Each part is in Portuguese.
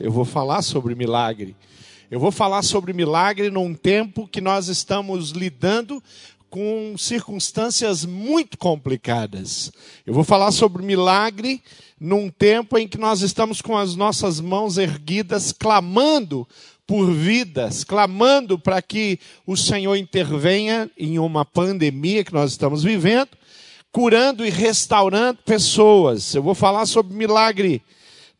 Eu vou falar sobre milagre. Eu vou falar sobre milagre num tempo que nós estamos lidando com circunstâncias muito complicadas. Eu vou falar sobre milagre num tempo em que nós estamos com as nossas mãos erguidas, clamando por vidas, clamando para que o Senhor intervenha em uma pandemia que nós estamos vivendo, curando e restaurando pessoas. Eu vou falar sobre milagre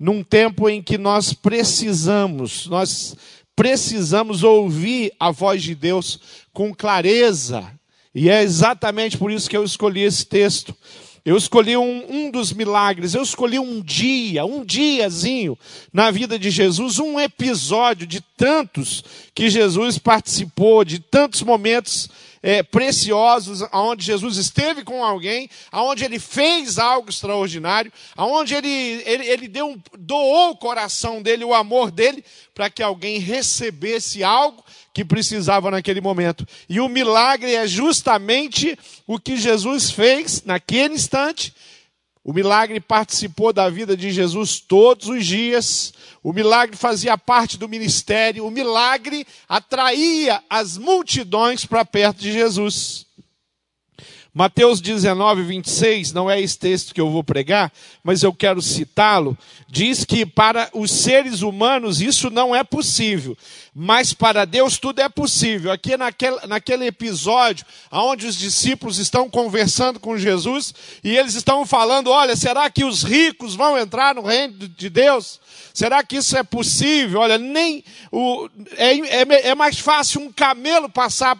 num tempo em que nós precisamos, nós precisamos ouvir a voz de Deus com clareza. E é exatamente por isso que eu escolhi esse texto. Eu escolhi um, um, dos milagres, eu escolhi um dia, um diazinho na vida de Jesus, um episódio de tantos que Jesus participou, de tantos momentos é, preciosos, aonde Jesus esteve com alguém, aonde ele fez algo extraordinário, aonde ele, ele, ele deu doou o coração dele, o amor dele, para que alguém recebesse algo que precisava naquele momento. E o milagre é justamente o que Jesus fez naquele instante. O milagre participou da vida de Jesus todos os dias. O milagre fazia parte do ministério. O milagre atraía as multidões para perto de Jesus. Mateus 19, 26, não é esse texto que eu vou pregar, mas eu quero citá-lo. Diz que para os seres humanos isso não é possível, mas para Deus tudo é possível. Aqui naquele, naquele episódio, onde os discípulos estão conversando com Jesus e eles estão falando: olha, será que os ricos vão entrar no reino de Deus? Será que isso é possível? Olha, nem o, é, é, é mais fácil um camelo passar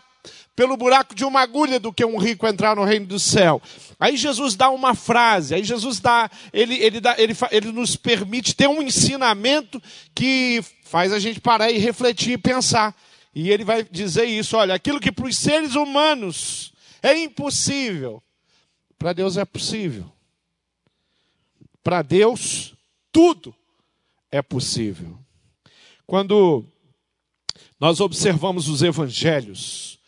pelo buraco de uma agulha do que um rico entrar no reino do céu. Aí Jesus dá uma frase, aí Jesus dá, ele, ele, dá, ele, ele nos permite ter um ensinamento que faz a gente parar e refletir e pensar. E ele vai dizer isso: olha, aquilo que para os seres humanos é impossível, para Deus é possível. Para Deus, tudo é possível. Quando nós observamos os evangelhos,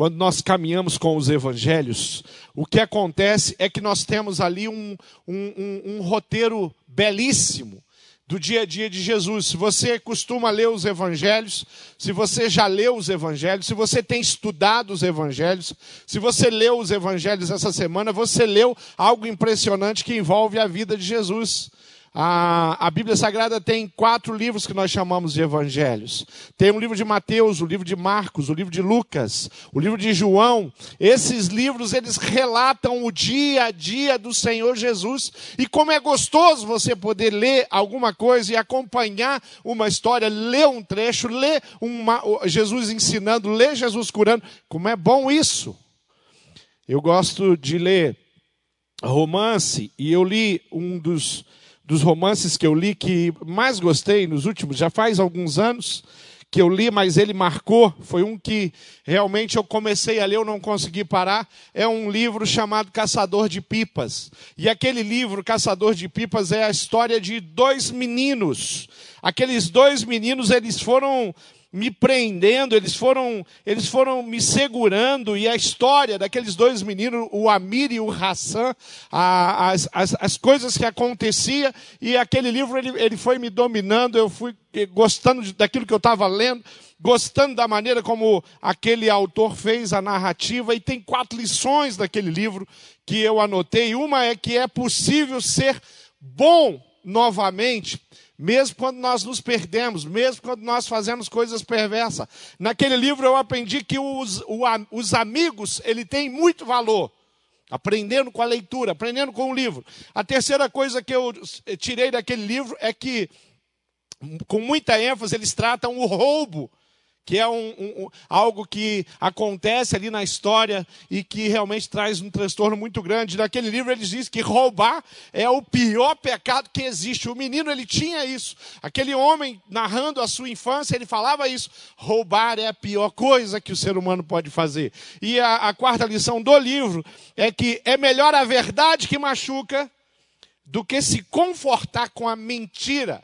quando nós caminhamos com os evangelhos, o que acontece é que nós temos ali um, um, um, um roteiro belíssimo do dia a dia de Jesus. Se você costuma ler os evangelhos, se você já leu os evangelhos, se você tem estudado os evangelhos, se você leu os evangelhos essa semana, você leu algo impressionante que envolve a vida de Jesus. A, a, Bíblia Sagrada tem quatro livros que nós chamamos de evangelhos. Tem o livro de Mateus, o livro de Marcos, o livro de Lucas, o livro de João. Esses livros, eles relatam o dia a dia do Senhor Jesus. E como é gostoso você poder ler alguma coisa e acompanhar uma história, ler um trecho, ler uma, Jesus ensinando, ler Jesus curando. Como é bom isso. Eu gosto de ler romance e eu li um dos dos romances que eu li que mais gostei nos últimos, já faz alguns anos que eu li, mas ele marcou, foi um que realmente eu comecei a ler, eu não consegui parar. É um livro chamado Caçador de Pipas. E aquele livro, Caçador de Pipas, é a história de dois meninos. Aqueles dois meninos, eles foram me prendendo, eles foram, eles foram me segurando, e a história daqueles dois meninos, o Amir e o Hassan, a, as, as, as, coisas que acontecia, e aquele livro ele, ele foi me dominando, eu fui gostando daquilo que eu estava lendo, gostando da maneira como aquele autor fez a narrativa, e tem quatro lições daquele livro que eu anotei. Uma é que é possível ser bom novamente mesmo quando nós nos perdemos, mesmo quando nós fazemos coisas perversas. Naquele livro eu aprendi que os, os amigos, ele tem muito valor. Aprendendo com a leitura, aprendendo com o livro. A terceira coisa que eu tirei daquele livro é que, com muita ênfase, eles tratam o roubo que é um, um, algo que acontece ali na história e que realmente traz um transtorno muito grande. Naquele livro eles dizem que roubar é o pior pecado que existe. O menino ele tinha isso. Aquele homem narrando a sua infância ele falava isso. Roubar é a pior coisa que o ser humano pode fazer. E a, a quarta lição do livro é que é melhor a verdade que machuca do que se confortar com a mentira.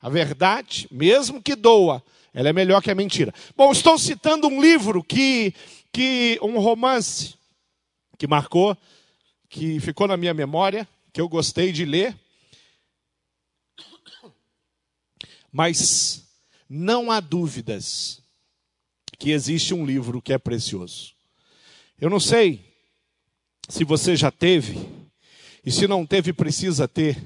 A verdade, mesmo que doa, ela é melhor que a mentira. Bom, estou citando um livro que, que um romance que marcou, que ficou na minha memória, que eu gostei de ler. Mas não há dúvidas que existe um livro que é precioso. Eu não sei se você já teve, e se não teve, precisa ter.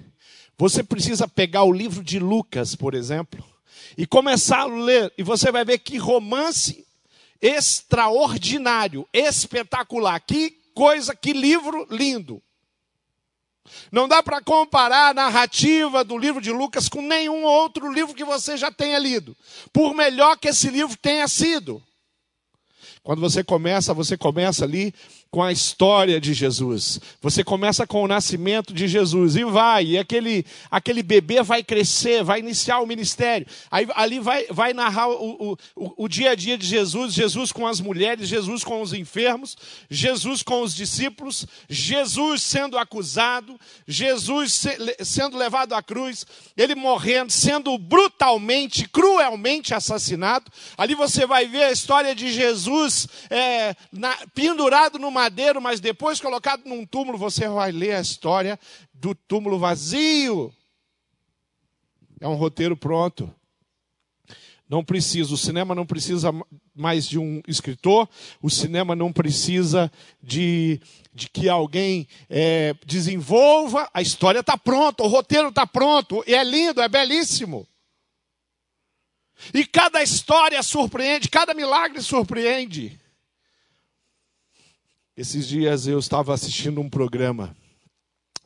Você precisa pegar o livro de Lucas, por exemplo, e começar a ler, e você vai ver que romance extraordinário, espetacular. Que coisa, que livro lindo. Não dá para comparar a narrativa do livro de Lucas com nenhum outro livro que você já tenha lido, por melhor que esse livro tenha sido. Quando você começa, você começa ali com a história de Jesus. Você começa com o nascimento de Jesus e vai, e aquele, aquele bebê vai crescer, vai iniciar o ministério. Aí ali vai, vai narrar o, o, o dia a dia de Jesus, Jesus com as mulheres, Jesus com os enfermos, Jesus com os discípulos, Jesus sendo acusado, Jesus se, sendo levado à cruz, ele morrendo, sendo brutalmente, cruelmente assassinado. Ali você vai ver a história de Jesus é, na, pendurado numa madeiro, mas depois colocado num túmulo, você vai ler a história do túmulo vazio. É um roteiro pronto. Não precisa, o cinema não precisa mais de um escritor, o cinema não precisa de, de que alguém é, desenvolva, a história está pronta, o roteiro está pronto, e é lindo, é belíssimo. E cada história surpreende, cada milagre surpreende. Esses dias eu estava assistindo um programa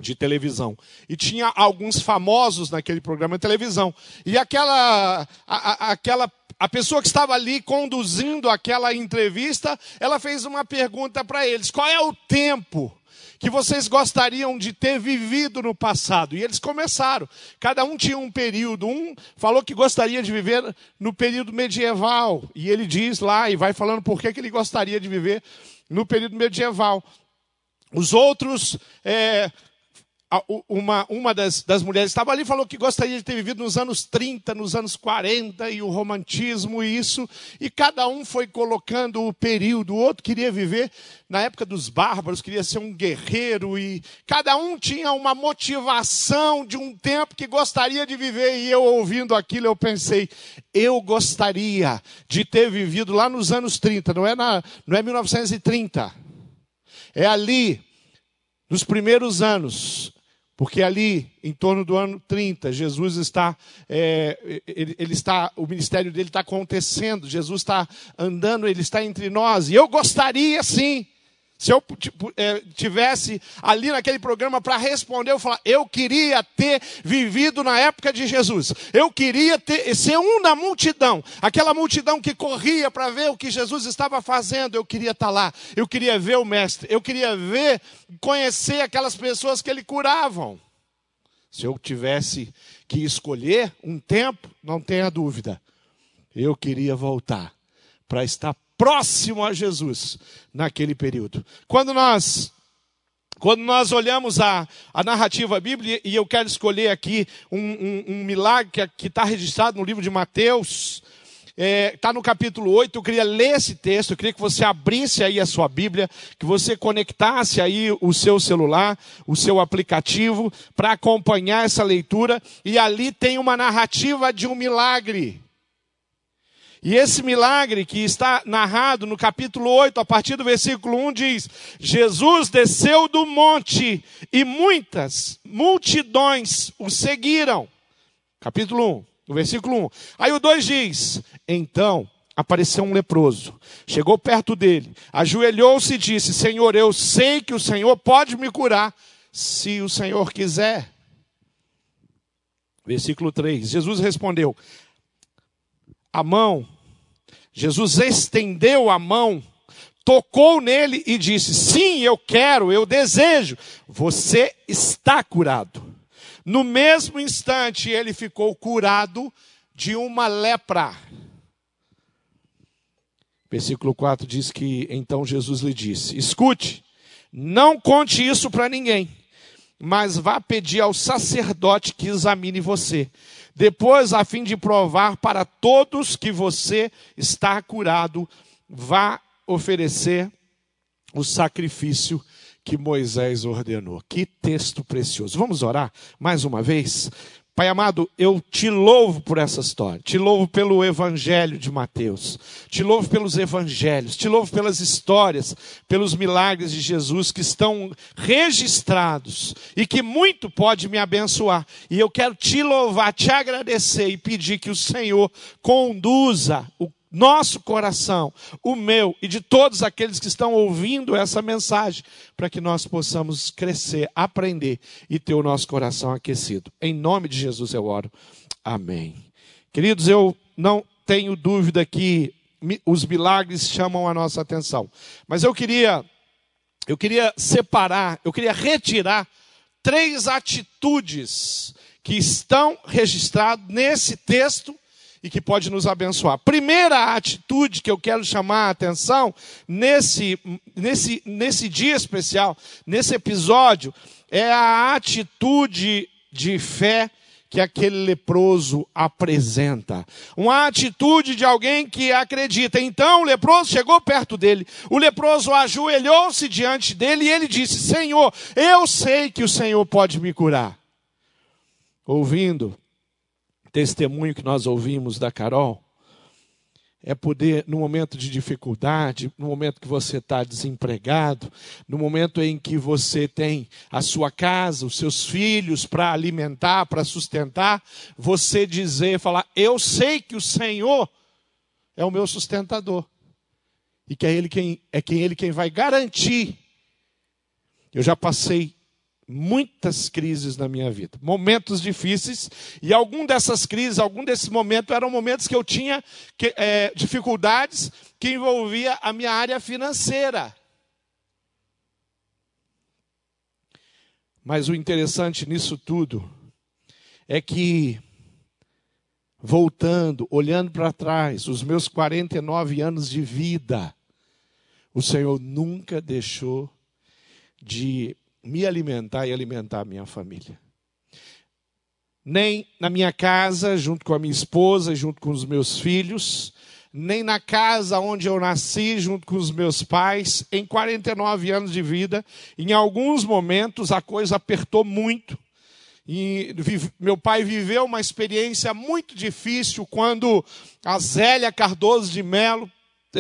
de televisão e tinha alguns famosos naquele programa de televisão e aquela a, a, aquela a pessoa que estava ali conduzindo aquela entrevista ela fez uma pergunta para eles qual é o tempo que vocês gostariam de ter vivido no passado. E eles começaram. Cada um tinha um período. Um falou que gostaria de viver no período medieval. E ele diz lá e vai falando por que, que ele gostaria de viver no período medieval. Os outros, é, uma, uma das, das mulheres estava ali falou que gostaria de ter vivido nos anos 30, nos anos 40, e o romantismo e isso, e cada um foi colocando o período. O outro queria viver na época dos bárbaros, queria ser um guerreiro, e cada um tinha uma motivação de um tempo que gostaria de viver. E eu ouvindo aquilo, eu pensei, eu gostaria de ter vivido lá nos anos 30, não é, na, não é 1930, é ali. Nos primeiros anos, porque ali, em torno do ano 30, Jesus está, é, ele, ele, está, o ministério dele está acontecendo, Jesus está andando, ele está entre nós. E eu gostaria, sim, se eu tipo, é, tivesse ali naquele programa para responder, eu falar, eu queria ter vivido na época de Jesus. Eu queria ter, ser um da multidão, aquela multidão que corria para ver o que Jesus estava fazendo. Eu queria estar tá lá. Eu queria ver o mestre. Eu queria ver, conhecer aquelas pessoas que ele curavam. Se eu tivesse que escolher um tempo, não tenha dúvida, eu queria voltar para estar próximo a Jesus naquele período. Quando nós quando nós olhamos a, a narrativa bíblica, e eu quero escolher aqui um, um, um milagre que está registrado no livro de Mateus, está é, tá no capítulo 8, eu queria ler esse texto, eu queria que você abrisse aí a sua Bíblia, que você conectasse aí o seu celular, o seu aplicativo, para acompanhar essa leitura, e ali tem uma narrativa de um milagre. E esse milagre que está narrado no capítulo 8, a partir do versículo 1, diz: Jesus desceu do monte e muitas multidões o seguiram. Capítulo 1, no versículo 1. Aí o 2 diz: Então apareceu um leproso, chegou perto dele, ajoelhou-se e disse: Senhor, eu sei que o Senhor pode me curar, se o Senhor quiser. Versículo 3: Jesus respondeu: A mão Jesus estendeu a mão, tocou nele e disse: Sim, eu quero, eu desejo. Você está curado. No mesmo instante, ele ficou curado de uma lepra. Versículo 4 diz que então Jesus lhe disse: Escute, não conte isso para ninguém, mas vá pedir ao sacerdote que examine você. Depois, a fim de provar para todos que você está curado, vá oferecer o sacrifício que Moisés ordenou. Que texto precioso. Vamos orar mais uma vez? Pai amado, eu te louvo por essa história, te louvo pelo Evangelho de Mateus, te louvo pelos Evangelhos, te louvo pelas histórias, pelos milagres de Jesus que estão registrados e que muito pode me abençoar. E eu quero te louvar, te agradecer e pedir que o Senhor conduza o nosso coração, o meu e de todos aqueles que estão ouvindo essa mensagem, para que nós possamos crescer, aprender e ter o nosso coração aquecido. Em nome de Jesus eu oro. Amém. Queridos, eu não tenho dúvida que os milagres chamam a nossa atenção, mas eu queria eu queria separar, eu queria retirar três atitudes que estão registradas nesse texto e que pode nos abençoar. Primeira atitude que eu quero chamar a atenção nesse, nesse, nesse dia especial, nesse episódio, é a atitude de fé que aquele leproso apresenta. Uma atitude de alguém que acredita. Então o leproso chegou perto dele, o leproso ajoelhou-se diante dele e ele disse: Senhor, eu sei que o Senhor pode me curar. Ouvindo testemunho que nós ouvimos da Carol é poder, no momento de dificuldade, no momento que você está desempregado, no momento em que você tem a sua casa, os seus filhos para alimentar, para sustentar, você dizer, falar: Eu sei que o Senhor é o meu sustentador. E que é Ele quem, é quem Ele quem vai garantir. Eu já passei muitas crises na minha vida, momentos difíceis, e algum dessas crises, algum desses momentos eram momentos que eu tinha que, é, dificuldades que envolvia a minha área financeira. Mas o interessante nisso tudo é que, voltando, olhando para trás, os meus 49 anos de vida, o Senhor nunca deixou de me alimentar e alimentar a minha família. Nem na minha casa, junto com a minha esposa, junto com os meus filhos, nem na casa onde eu nasci, junto com os meus pais, em 49 anos de vida, em alguns momentos a coisa apertou muito. E meu pai viveu uma experiência muito difícil quando a Zélia Cardoso de Melo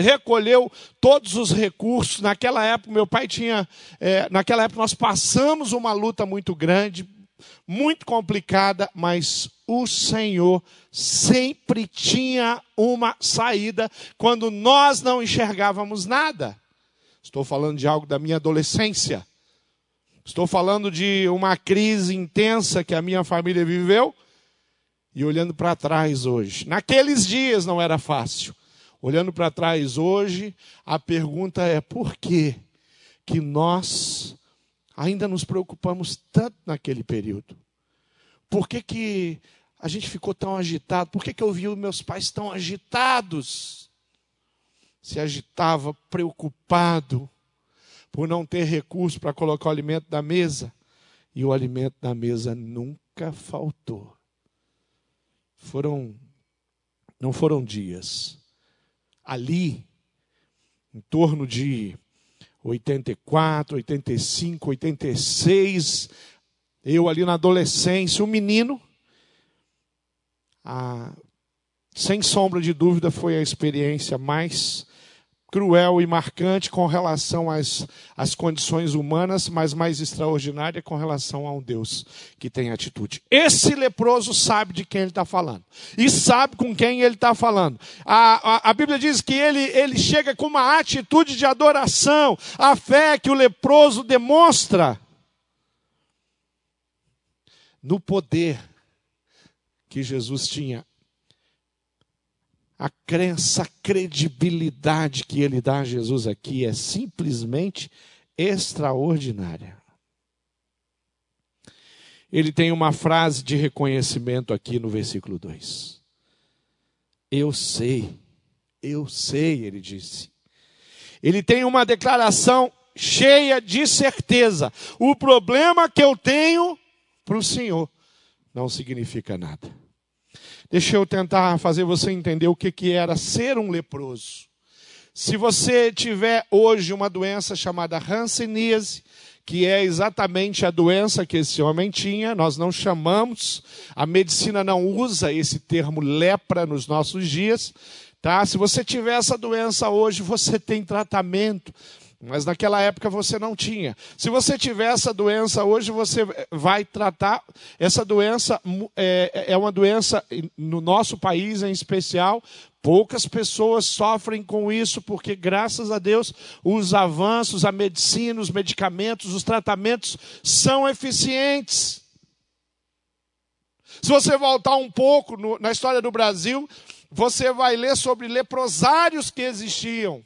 recolheu todos os recursos. Naquela época, meu pai tinha. É, naquela época, nós passamos uma luta muito grande, muito complicada, mas o Senhor sempre tinha uma saída quando nós não enxergávamos nada. Estou falando de algo da minha adolescência. Estou falando de uma crise intensa que a minha família viveu. E olhando para trás hoje, naqueles dias não era fácil. Olhando para trás hoje, a pergunta é por que que nós ainda nos preocupamos tanto naquele período? Por que, que a gente ficou tão agitado? Por que, que eu vi os meus pais tão agitados? Se agitava preocupado por não ter recurso para colocar o alimento na mesa. E o alimento na mesa nunca faltou. Foram, não foram dias, ali, em torno de 84, 85, 86, eu ali na adolescência, um menino, ah, sem sombra de dúvida, foi a experiência mais cruel e marcante com relação às, às condições humanas, mas mais extraordinária com relação a um Deus que tem atitude. Esse leproso sabe de quem ele está falando e sabe com quem ele está falando. A, a, a, Bíblia diz que ele, ele chega com uma atitude de adoração, a fé que o leproso demonstra no poder que Jesus tinha a crença, a credibilidade que ele dá a Jesus aqui é simplesmente extraordinária. Ele tem uma frase de reconhecimento aqui no versículo 2. Eu sei, eu sei, ele disse. Ele tem uma declaração cheia de certeza. O problema que eu tenho para o Senhor não significa nada. Deixa eu tentar fazer você entender o que, que era ser um leproso. Se você tiver hoje uma doença chamada Hanseníase, que é exatamente a doença que esse homem tinha. Nós não chamamos, a medicina não usa esse termo lepra nos nossos dias. Tá? Se você tiver essa doença hoje, você tem tratamento. Mas naquela época você não tinha. Se você tiver essa doença hoje, você vai tratar. Essa doença é, é uma doença, no nosso país em especial, poucas pessoas sofrem com isso, porque graças a Deus os avanços, a medicina, os medicamentos, os tratamentos são eficientes. Se você voltar um pouco no, na história do Brasil, você vai ler sobre leprosários que existiam.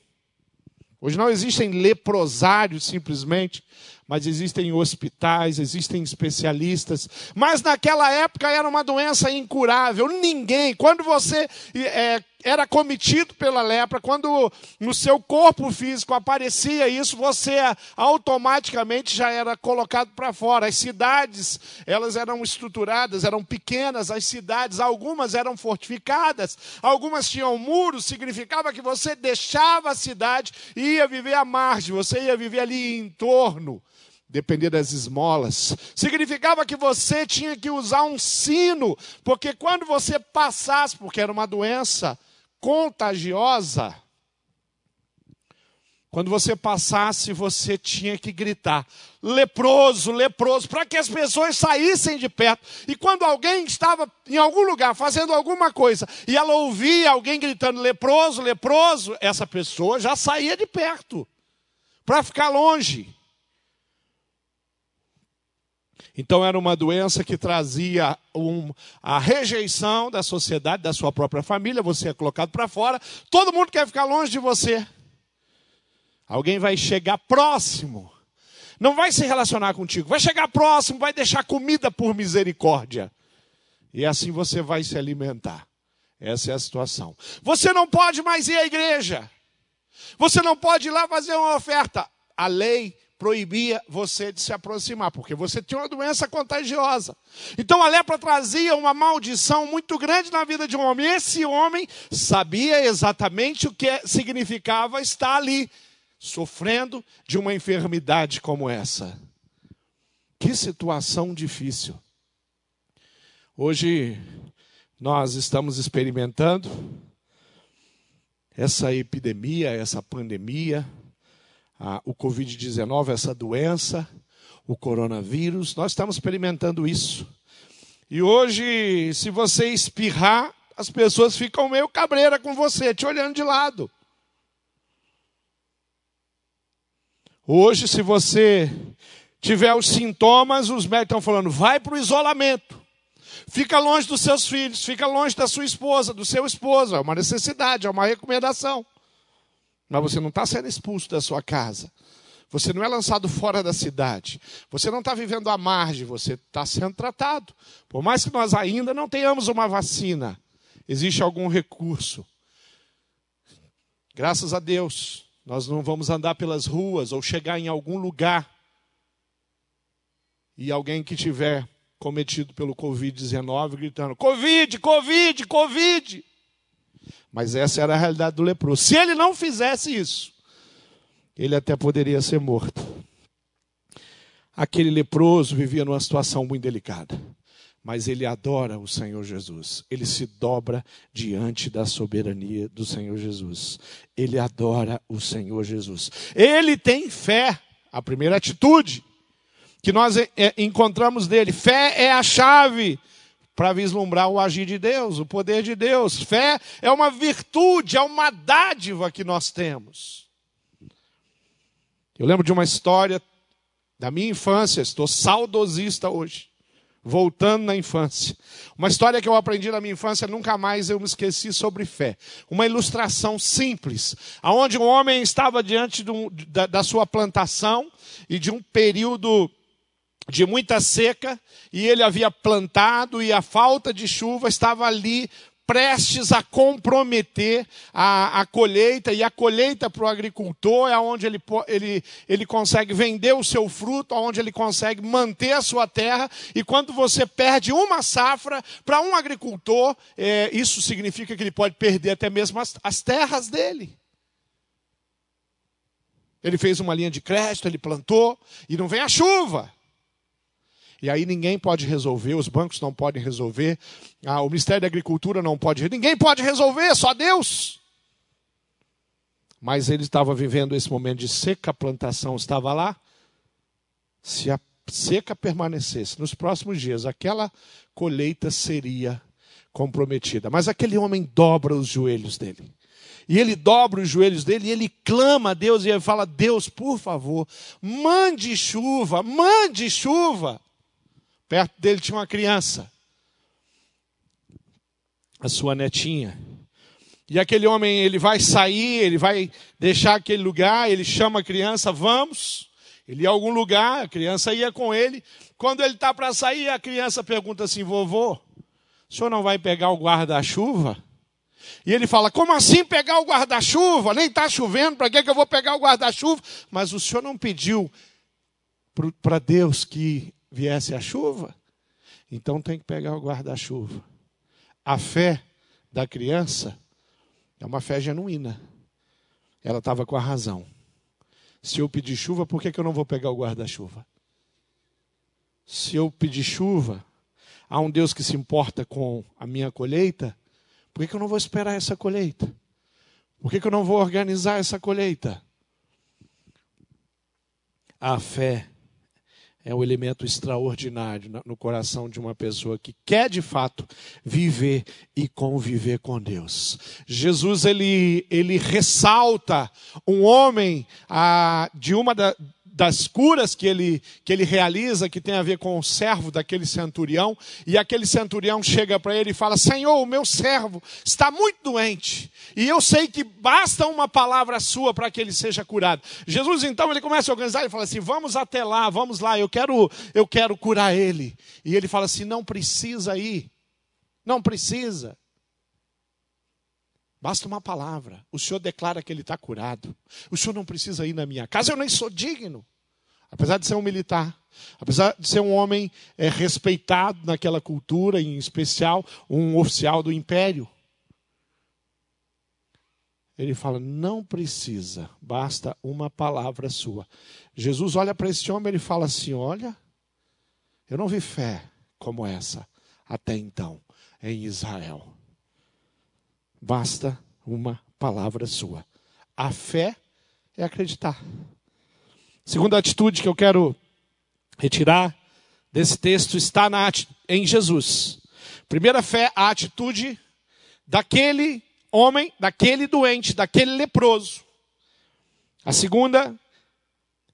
Hoje não existem leprosários simplesmente, mas existem hospitais, existem especialistas. Mas naquela época era uma doença incurável. Ninguém, quando você é, era cometido pela lepra, quando no seu corpo físico aparecia isso, você automaticamente já era colocado para fora. As cidades, elas eram estruturadas, eram pequenas, as cidades, algumas eram fortificadas, algumas tinham muros, significava que você deixava a cidade e ia viver à margem, você ia viver ali em torno depender das esmolas. Significava que você tinha que usar um sino, porque quando você passasse, porque era uma doença contagiosa, quando você passasse, você tinha que gritar: leproso, leproso, para que as pessoas saíssem de perto. E quando alguém estava em algum lugar fazendo alguma coisa e ela ouvia alguém gritando leproso, leproso, essa pessoa já saía de perto para ficar longe. Então era uma doença que trazia um, a rejeição da sociedade, da sua própria família, você é colocado para fora, todo mundo quer ficar longe de você. Alguém vai chegar próximo, não vai se relacionar contigo, vai chegar próximo, vai deixar comida por misericórdia. E assim você vai se alimentar. Essa é a situação. Você não pode mais ir à igreja. Você não pode ir lá fazer uma oferta. A lei proibia você de se aproximar, porque você tinha uma doença contagiosa. Então a lepra trazia uma maldição muito grande na vida de um homem. Esse homem sabia exatamente o que significava estar ali, sofrendo de uma enfermidade como essa. Que situação difícil. Hoje nós estamos experimentando essa epidemia, essa pandemia, ah, o Covid-19, essa doença, o coronavírus, nós estamos experimentando isso. E hoje, se você espirrar, as pessoas ficam meio cabreira com você, te olhando de lado. Hoje, se você tiver os sintomas, os médicos estão falando, vai para o isolamento. Fica longe dos seus filhos, fica longe da sua esposa, do seu esposo. É uma necessidade, é uma recomendação. Mas você não está sendo expulso da sua casa. Você não é lançado fora da cidade. Você não está vivendo à margem, você está sendo tratado. Por mais que nós ainda não tenhamos uma vacina, existe algum recurso. Graças a Deus, nós não vamos andar pelas ruas ou chegar em algum lugar e alguém que tiver cometido pelo Covid-19 gritando: Covid, Covid, Covid. Mas essa era a realidade do leproso. Se ele não fizesse isso, ele até poderia ser morto. Aquele leproso vivia numa situação muito delicada, mas ele adora o Senhor Jesus. Ele se dobra diante da soberania do Senhor Jesus. Ele adora o Senhor Jesus. Ele tem fé. A primeira atitude que nós é, encontramos dele, fé é a chave para vislumbrar o agir de Deus, o poder de Deus. Fé é uma virtude, é uma dádiva que nós temos. Eu lembro de uma história da minha infância, estou saudosista hoje, voltando na infância. Uma história que eu aprendi na minha infância, nunca mais eu me esqueci sobre fé. Uma ilustração simples, aonde um homem estava diante da, da sua plantação e de um período de muita seca, e ele havia plantado, e a falta de chuva estava ali prestes a comprometer a, a colheita, e a colheita para o agricultor é onde ele, ele, ele consegue vender o seu fruto, onde ele consegue manter a sua terra, e quando você perde uma safra, para um agricultor, é, isso significa que ele pode perder até mesmo as, as terras dele. Ele fez uma linha de crédito, ele plantou, e não vem a chuva. E aí ninguém pode resolver, os bancos não podem resolver, ah, o Ministério da Agricultura não pode, ninguém pode resolver, só Deus. Mas ele estava vivendo esse momento de seca, a plantação estava lá. Se a seca permanecesse nos próximos dias, aquela colheita seria comprometida. Mas aquele homem dobra os joelhos dele. E ele dobra os joelhos dele e ele clama a Deus e ele fala: Deus, por favor, mande chuva, mande chuva. Perto dele tinha uma criança, a sua netinha. E aquele homem, ele vai sair, ele vai deixar aquele lugar, ele chama a criança, vamos. Ele ia a algum lugar, a criança ia com ele. Quando ele está para sair, a criança pergunta assim: vovô, o senhor não vai pegar o guarda-chuva? E ele fala: Como assim pegar o guarda-chuva? Nem está chovendo, para que, que eu vou pegar o guarda-chuva? Mas o senhor não pediu para Deus que viesse a chuva? Então tem que pegar o guarda-chuva. A fé da criança é uma fé genuína. Ela estava com a razão. Se eu pedir chuva, por que, que eu não vou pegar o guarda-chuva? Se eu pedir chuva, há um Deus que se importa com a minha colheita, por que, que eu não vou esperar essa colheita? Por que, que eu não vou organizar essa colheita? A fé é um elemento extraordinário no coração de uma pessoa que quer de fato viver e conviver com Deus. Jesus ele, ele ressalta um homem ah, de uma da, das curas que ele, que ele realiza, que tem a ver com o servo daquele centurião, e aquele centurião chega para ele e fala: Senhor, o meu servo está muito doente, e eu sei que basta uma palavra sua para que ele seja curado. Jesus então ele começa a organizar e fala assim: Vamos até lá, vamos lá, eu quero, eu quero curar ele. E ele fala assim: Não precisa ir, não precisa. Basta uma palavra. O Senhor declara que ele está curado. O Senhor não precisa ir na minha casa, eu nem sou digno. Apesar de ser um militar, apesar de ser um homem é, respeitado naquela cultura, em especial um oficial do império. Ele fala: não precisa, basta uma palavra sua. Jesus olha para esse homem e fala assim: olha, eu não vi fé como essa até então em Israel. Basta uma palavra sua. A fé é acreditar. Segunda atitude que eu quero retirar desse texto está na, em Jesus. Primeira fé, a atitude daquele homem, daquele doente, daquele leproso. A segunda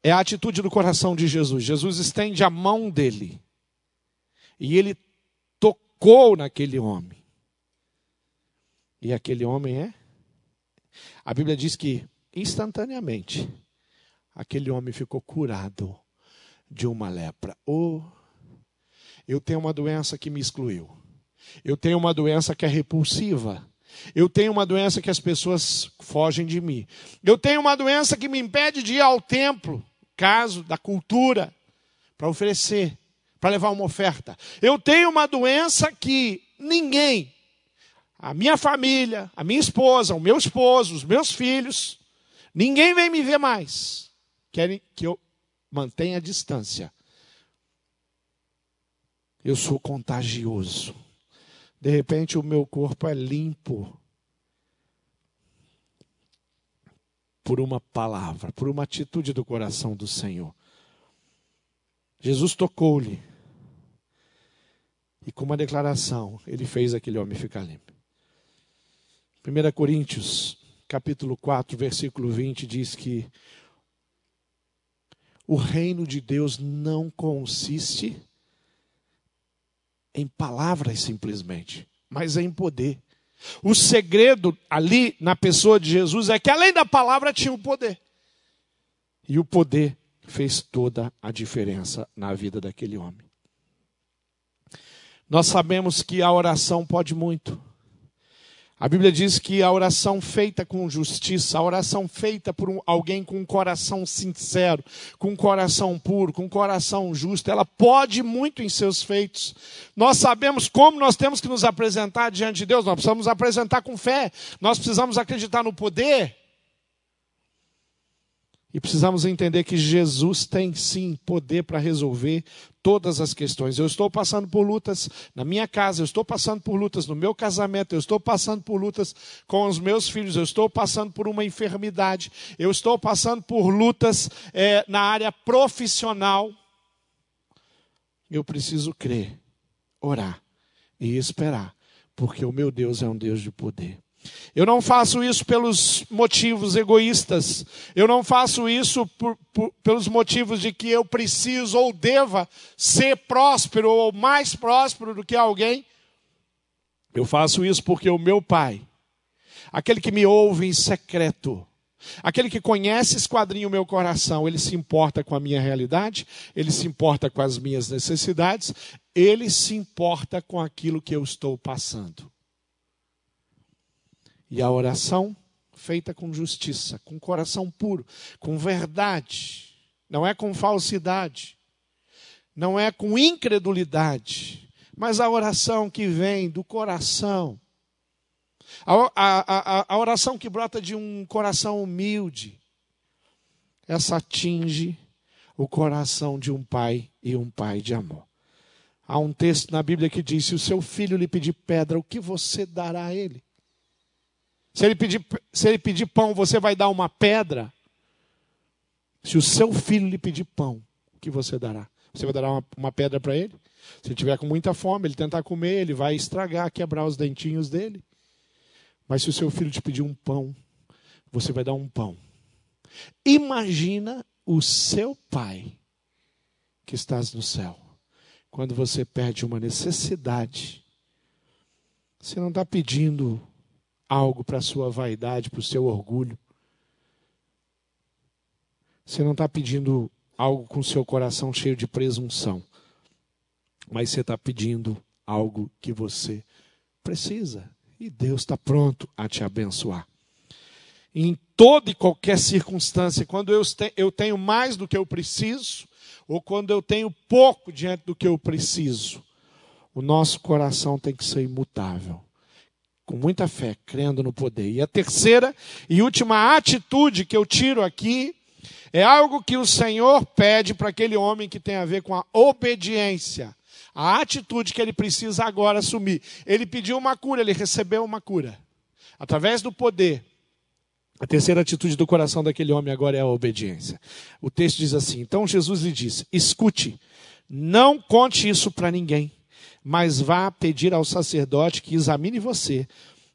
é a atitude do coração de Jesus. Jesus estende a mão dele e ele tocou naquele homem. E aquele homem é? A Bíblia diz que instantaneamente aquele homem ficou curado de uma lepra. Oh, eu tenho uma doença que me excluiu. Eu tenho uma doença que é repulsiva. Eu tenho uma doença que as pessoas fogem de mim. Eu tenho uma doença que me impede de ir ao templo, caso da cultura, para oferecer, para levar uma oferta. Eu tenho uma doença que ninguém a minha família, a minha esposa, o meu esposo, os meus filhos, ninguém vem me ver mais. Querem que eu mantenha a distância. Eu sou contagioso. De repente o meu corpo é limpo por uma palavra, por uma atitude do coração do Senhor. Jesus tocou-lhe. E com uma declaração, ele fez aquele homem ficar limpo. 1 Coríntios, capítulo 4, versículo 20, diz que o reino de Deus não consiste em palavras simplesmente, mas em poder. O segredo ali na pessoa de Jesus é que além da palavra tinha o poder. E o poder fez toda a diferença na vida daquele homem. Nós sabemos que a oração pode muito. A Bíblia diz que a oração feita com justiça, a oração feita por um, alguém com um coração sincero, com um coração puro, com um coração justo, ela pode muito em seus feitos. Nós sabemos como nós temos que nos apresentar diante de Deus, nós precisamos apresentar com fé, nós precisamos acreditar no poder. E precisamos entender que Jesus tem sim poder para resolver todas as questões. Eu estou passando por lutas na minha casa, eu estou passando por lutas no meu casamento, eu estou passando por lutas com os meus filhos, eu estou passando por uma enfermidade, eu estou passando por lutas é, na área profissional. Eu preciso crer, orar e esperar, porque o meu Deus é um Deus de poder. Eu não faço isso pelos motivos egoístas. Eu não faço isso por, por, pelos motivos de que eu preciso ou deva ser próspero ou mais próspero do que alguém. Eu faço isso porque o meu Pai, aquele que me ouve em secreto, aquele que conhece esquadrinha o meu coração, ele se importa com a minha realidade, ele se importa com as minhas necessidades, ele se importa com aquilo que eu estou passando. E a oração feita com justiça, com coração puro, com verdade, não é com falsidade, não é com incredulidade, mas a oração que vem do coração, a, a, a, a oração que brota de um coração humilde, essa atinge o coração de um pai e um pai de amor. Há um texto na Bíblia que diz: se o seu filho lhe pedir pedra, o que você dará a ele? Se ele, pedir, se ele pedir pão, você vai dar uma pedra. Se o seu filho lhe pedir pão, o que você dará? Você vai dar uma, uma pedra para ele? Se ele tiver com muita fome, ele tentar comer, ele vai estragar, quebrar os dentinhos dele. Mas se o seu filho te pedir um pão, você vai dar um pão. Imagina o seu pai que estás no céu. Quando você perde uma necessidade, você não está pedindo algo para a sua vaidade, para o seu orgulho. Você não está pedindo algo com seu coração cheio de presunção, mas você está pedindo algo que você precisa. E Deus está pronto a te abençoar. Em toda e qualquer circunstância, quando eu tenho mais do que eu preciso, ou quando eu tenho pouco diante do que eu preciso, o nosso coração tem que ser imutável com muita fé, crendo no poder. E a terceira e última atitude que eu tiro aqui é algo que o Senhor pede para aquele homem que tem a ver com a obediência. A atitude que ele precisa agora assumir. Ele pediu uma cura, ele recebeu uma cura. Através do poder. A terceira atitude do coração daquele homem agora é a obediência. O texto diz assim: Então Jesus lhe disse: Escute, não conte isso para ninguém mas vá pedir ao sacerdote que examine você.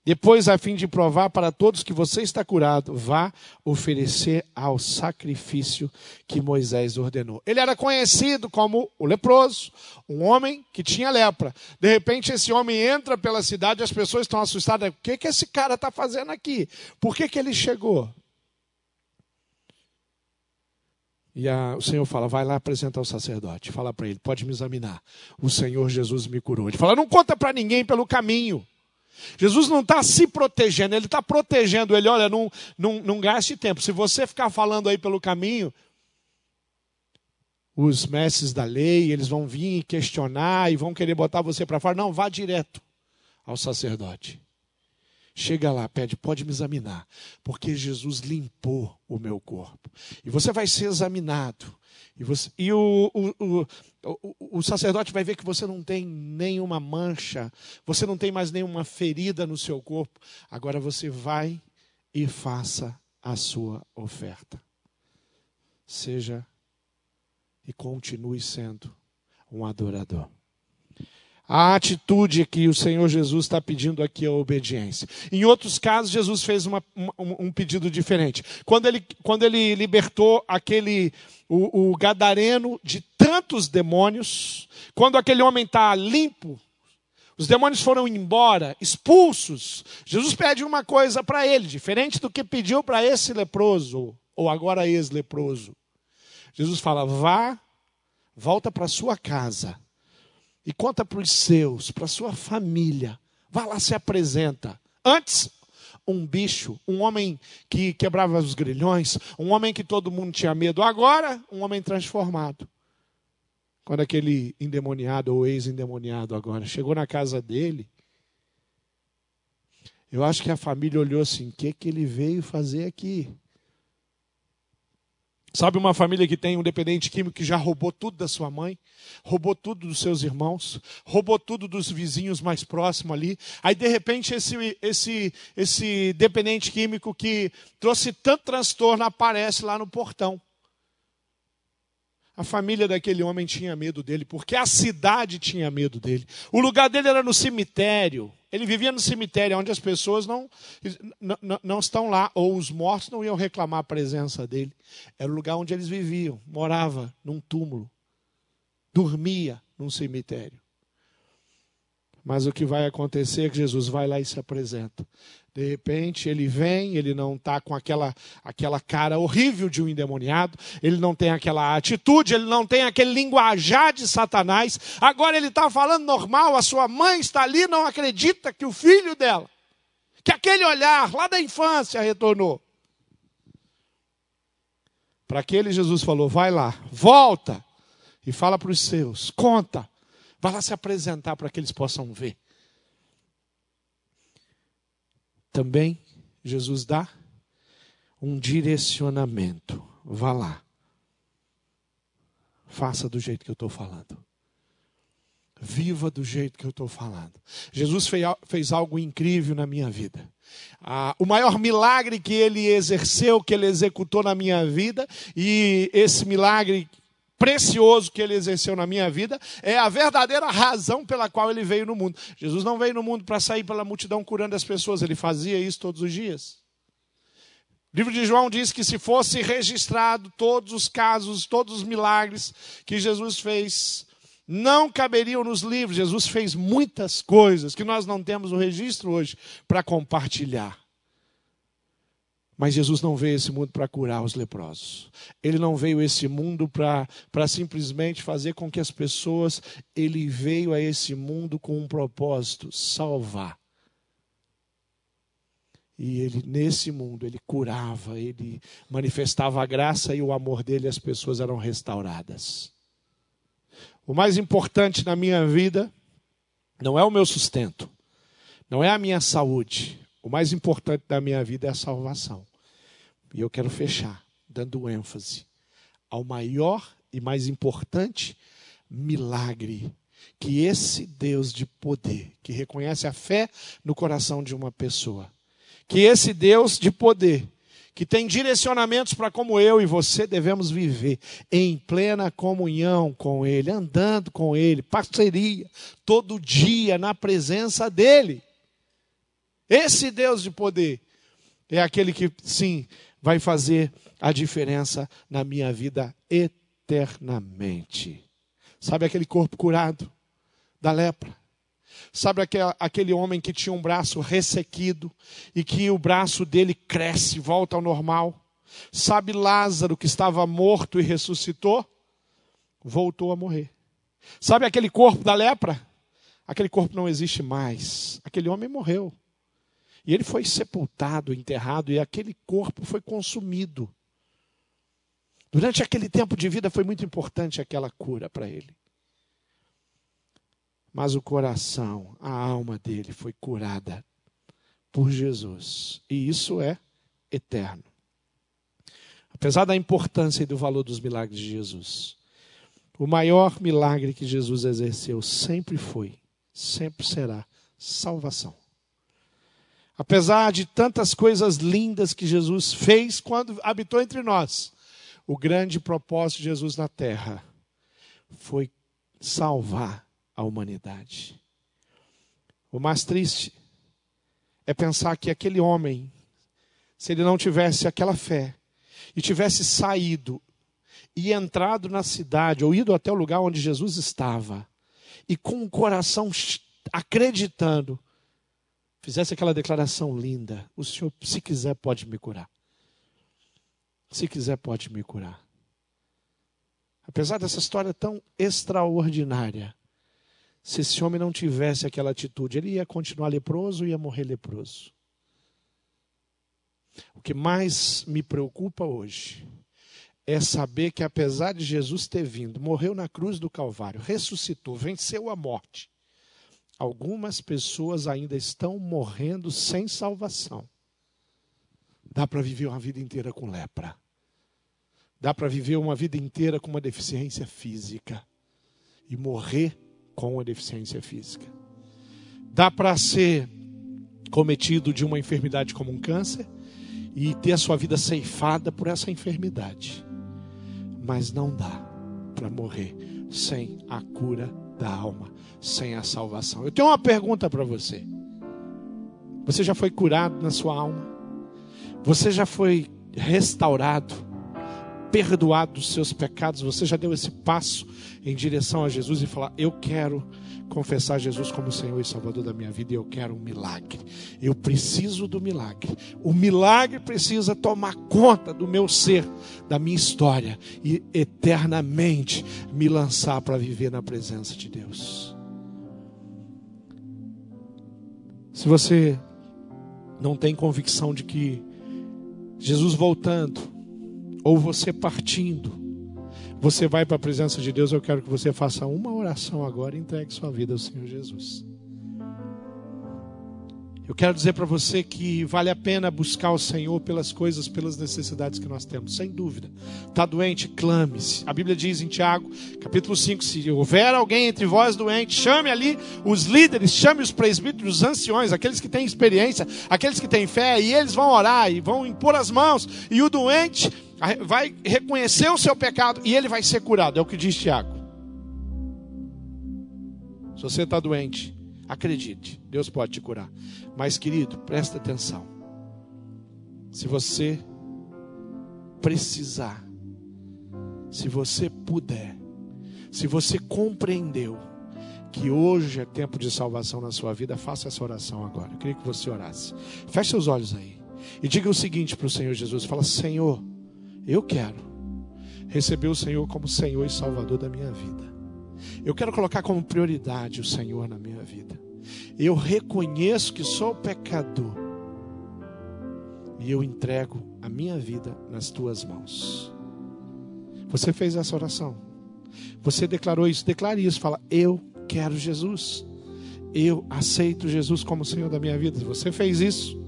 Depois, a fim de provar para todos que você está curado, vá oferecer ao sacrifício que Moisés ordenou. Ele era conhecido como o leproso, um homem que tinha lepra. De repente, esse homem entra pela cidade e as pessoas estão assustadas. O que, que esse cara está fazendo aqui? Por que, que ele chegou? E a, o Senhor fala: vai lá apresentar o sacerdote. Fala para ele: pode me examinar. O Senhor Jesus me curou. Ele fala: não conta para ninguém pelo caminho. Jesus não está se protegendo, ele está protegendo ele. Olha, não, não, não gaste tempo. Se você ficar falando aí pelo caminho, os mestres da lei, eles vão vir questionar e vão querer botar você para fora. Não, vá direto ao sacerdote. Chega lá, pede, pode me examinar, porque Jesus limpou o meu corpo. E você vai ser examinado. E, você, e o, o, o, o, sacerdote vai ver que você não tem nenhuma mancha, você não tem mais nenhuma ferida no seu corpo. Agora você vai e faça a sua oferta. Seja e continue sendo um adorador. A atitude que o Senhor Jesus está pedindo aqui é a obediência. Em outros casos, Jesus fez uma, um, um, pedido diferente. Quando ele, quando ele libertou aquele, o, o gadareno de tantos demônios, quando aquele homem está limpo, os demônios foram embora, expulsos. Jesus pede uma coisa para ele, diferente do que pediu para esse leproso, ou agora ex-leproso. Jesus fala: vá, volta para sua casa e conta para os seus, para sua família. Vá lá, se apresenta. Antes, um bicho, um homem que quebrava os grilhões, um homem que todo mundo tinha medo. Agora, um homem transformado. Quando aquele endemoniado ou ex-endemoniado agora chegou na casa dele, eu acho que a família olhou assim: o que, que ele veio fazer aqui? Sabe uma família que tem um dependente químico que já roubou tudo da sua mãe, roubou tudo dos seus irmãos, roubou tudo dos vizinhos mais próximos ali. Aí de repente esse esse esse dependente químico que trouxe tanto transtorno aparece lá no portão. A família daquele homem tinha medo dele, porque a cidade tinha medo dele. O lugar dele era no cemitério. Ele vivia no cemitério, onde as pessoas não, não, não, estão lá, ou os mortos não iam reclamar a presença dele. Era o lugar onde eles viviam, morava num túmulo, dormia num cemitério. Mas o que vai acontecer é que Jesus vai lá e se apresenta. De repente ele vem, ele não está com aquela, aquela cara horrível de um endemoniado, ele não tem aquela atitude, ele não tem aquele linguajar de Satanás. Agora ele está falando normal, a sua mãe está ali, não acredita que o filho dela, que aquele olhar lá da infância retornou. Para aquele Jesus falou: vai lá, volta e fala para os seus, conta, vai lá se apresentar para que eles possam ver também Jesus dá um direcionamento. Vá lá. Faça do jeito que eu estou falando. Viva do jeito que eu estou falando. Jesus fez, algo incrível na minha vida. Ah, o maior milagre que ele exerceu, que ele executou na minha vida, e esse milagre precioso que ele exerceu na minha vida, é a verdadeira razão pela qual ele veio no mundo. Jesus não veio no mundo para sair pela multidão curando as pessoas, ele fazia isso todos os dias. O livro de João diz que se fosse registrado todos os casos, todos os milagres que Jesus fez, não caberiam nos livros. Jesus fez muitas coisas que nós não temos o registro hoje para compartilhar. Mas Jesus não veio a esse mundo para curar os leprosos. Ele não veio a esse mundo para simplesmente fazer com que as pessoas. Ele veio a esse mundo com um propósito: salvar. E ele, nesse mundo, ele curava, ele manifestava a graça e o amor dele, as pessoas eram restauradas. O mais importante na minha vida não é o meu sustento, não é a minha saúde. O mais importante da minha vida é a salvação. E eu quero fechar dando ênfase ao maior e mais importante milagre que esse Deus de poder, que reconhece a fé no coração de uma pessoa, que esse Deus de poder, que tem direcionamentos para como eu e você devemos viver em plena comunhão com Ele, andando com Ele, parceria, todo dia na presença dEle. Esse Deus de poder é aquele que, sim, vai fazer a diferença na minha vida eternamente. Sabe aquele corpo curado da lepra? Sabe aquele homem que tinha um braço ressequido e que o braço dele cresce, volta ao normal? Sabe Lázaro que estava morto e ressuscitou? Voltou a morrer. Sabe aquele corpo da lepra? Aquele corpo não existe mais. Aquele homem morreu. E ele foi sepultado, enterrado, e aquele corpo foi consumido. Durante aquele tempo de vida foi muito importante aquela cura para ele. Mas o coração, a alma dele foi curada por Jesus. E isso é eterno. Apesar da importância e do valor dos milagres de Jesus, o maior milagre que Jesus exerceu sempre foi, sempre será, salvação. Apesar de tantas coisas lindas que Jesus fez quando habitou entre nós, o grande propósito de Jesus na terra foi salvar a humanidade. O mais triste é pensar que aquele homem, se ele não tivesse aquela fé e tivesse saído e entrado na cidade ou ido até o lugar onde Jesus estava e com o coração acreditando fizesse aquela declaração linda: O Senhor, se quiser, pode me curar. Se quiser, pode me curar. Apesar dessa história tão extraordinária, se esse homem não tivesse aquela atitude, ele ia continuar leproso e ia morrer leproso. O que mais me preocupa hoje é saber que, apesar de Jesus ter vindo, morreu na cruz do Calvário, ressuscitou, venceu a morte, algumas pessoas ainda estão morrendo sem salvação. Dá para viver uma vida inteira com lepra. Dá para viver uma vida inteira com uma deficiência física e morrer com a deficiência física. Dá para ser cometido de uma enfermidade como um câncer e ter a sua vida ceifada por essa enfermidade. Mas não dá para morrer sem a cura da alma, sem a salvação. Eu tenho uma pergunta para você. Você já foi curado na sua alma? Você já foi restaurado? perdoado dos seus pecados, você já deu esse passo em direção a Jesus e falar: Eu quero confessar Jesus como Senhor e Salvador da minha vida e eu quero um milagre. Eu preciso do milagre. O milagre precisa tomar conta do meu ser, da minha história e eternamente me lançar para viver na presença de Deus. Se você não tem convicção de que Jesus voltando, ou você partindo, você vai para a presença de Deus, eu quero que você faça uma oração agora e entregue sua vida ao Senhor Jesus. Eu quero dizer para você que vale a pena buscar o Senhor pelas coisas, pelas necessidades que nós temos, sem dúvida. Está doente, clame-se. A Bíblia diz em Tiago, capítulo 5: se houver alguém entre vós doente, chame ali os líderes, chame os presbíteros, os anciões, aqueles que têm experiência, aqueles que têm fé, e eles vão orar e vão impor as mãos, e o doente vai reconhecer o seu pecado e ele vai ser curado. É o que diz Tiago. Se você está doente, acredite, Deus pode te curar. Mas, querido, presta atenção. Se você precisar, se você puder, se você compreendeu que hoje é tempo de salvação na sua vida, faça essa oração agora. Eu queria que você orasse. Feche seus olhos aí. E diga o seguinte para o Senhor Jesus: fala, Senhor, eu quero receber o Senhor como Senhor e Salvador da minha vida. Eu quero colocar como prioridade o Senhor na minha vida. Eu reconheço que sou pecador. E eu entrego a minha vida nas tuas mãos. Você fez essa oração. Você declarou isso. Declare isso. Fala: Eu quero Jesus. Eu aceito Jesus como Senhor da minha vida. Você fez isso.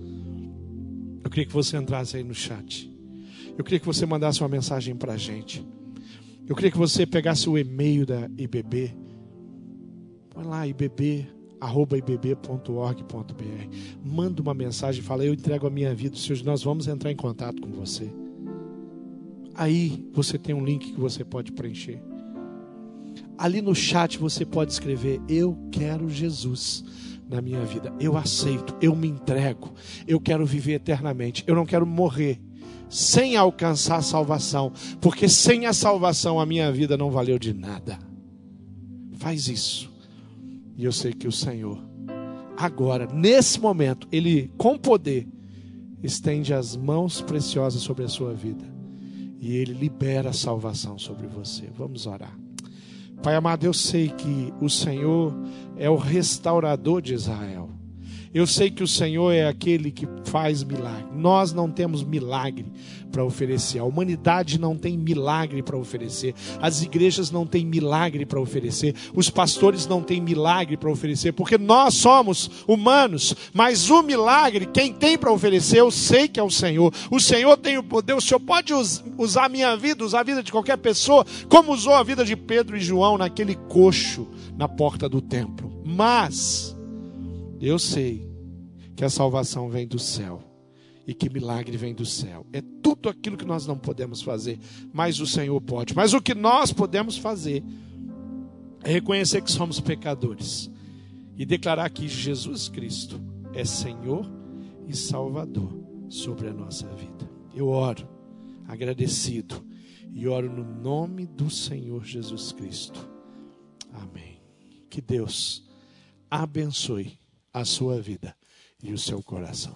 Eu queria que você entrasse aí no chat. Eu queria que você mandasse uma mensagem para a gente. Eu queria que você pegasse o e-mail da IBB. Põe lá, ibb, arroba ibb.org.br. Manda uma mensagem, fala, eu entrego a minha vida, Senhor, nós vamos entrar em contato com você. Aí você tem um link que você pode preencher. Ali no chat você pode escrever: Eu quero Jesus na minha vida. Eu aceito, eu me entrego. Eu quero viver eternamente. Eu não quero morrer sem alcançar a salvação, porque sem a salvação a minha vida não valeu de nada. Faz isso. E eu sei que o Senhor, agora, nesse momento, Ele com poder, estende as mãos preciosas sobre a sua vida. E Ele libera a salvação sobre você. Vamos orar. Pai amado, eu sei que o Senhor é o restaurador de Israel. Eu sei que o Senhor é aquele que faz milagre. Nós não temos milagre para oferecer. A humanidade não tem milagre para oferecer. As igrejas não têm milagre para oferecer. Os pastores não têm milagre para oferecer, porque nós somos humanos. Mas o milagre, quem tem para oferecer, eu sei que é o Senhor. O Senhor tem o poder. O Senhor pode usar a minha vida, usar a vida de qualquer pessoa, como usou a vida de Pedro e João naquele coxo na porta do templo. Mas eu sei que a salvação vem do céu e que milagre vem do céu. É tudo aquilo que nós não podemos fazer, mas o Senhor pode. Mas o que nós podemos fazer é reconhecer que somos pecadores e declarar que Jesus Cristo é Senhor e Salvador sobre a nossa vida. Eu oro agradecido e oro no nome do Senhor Jesus Cristo. Amém. Que Deus abençoe a sua vida e o seu coração.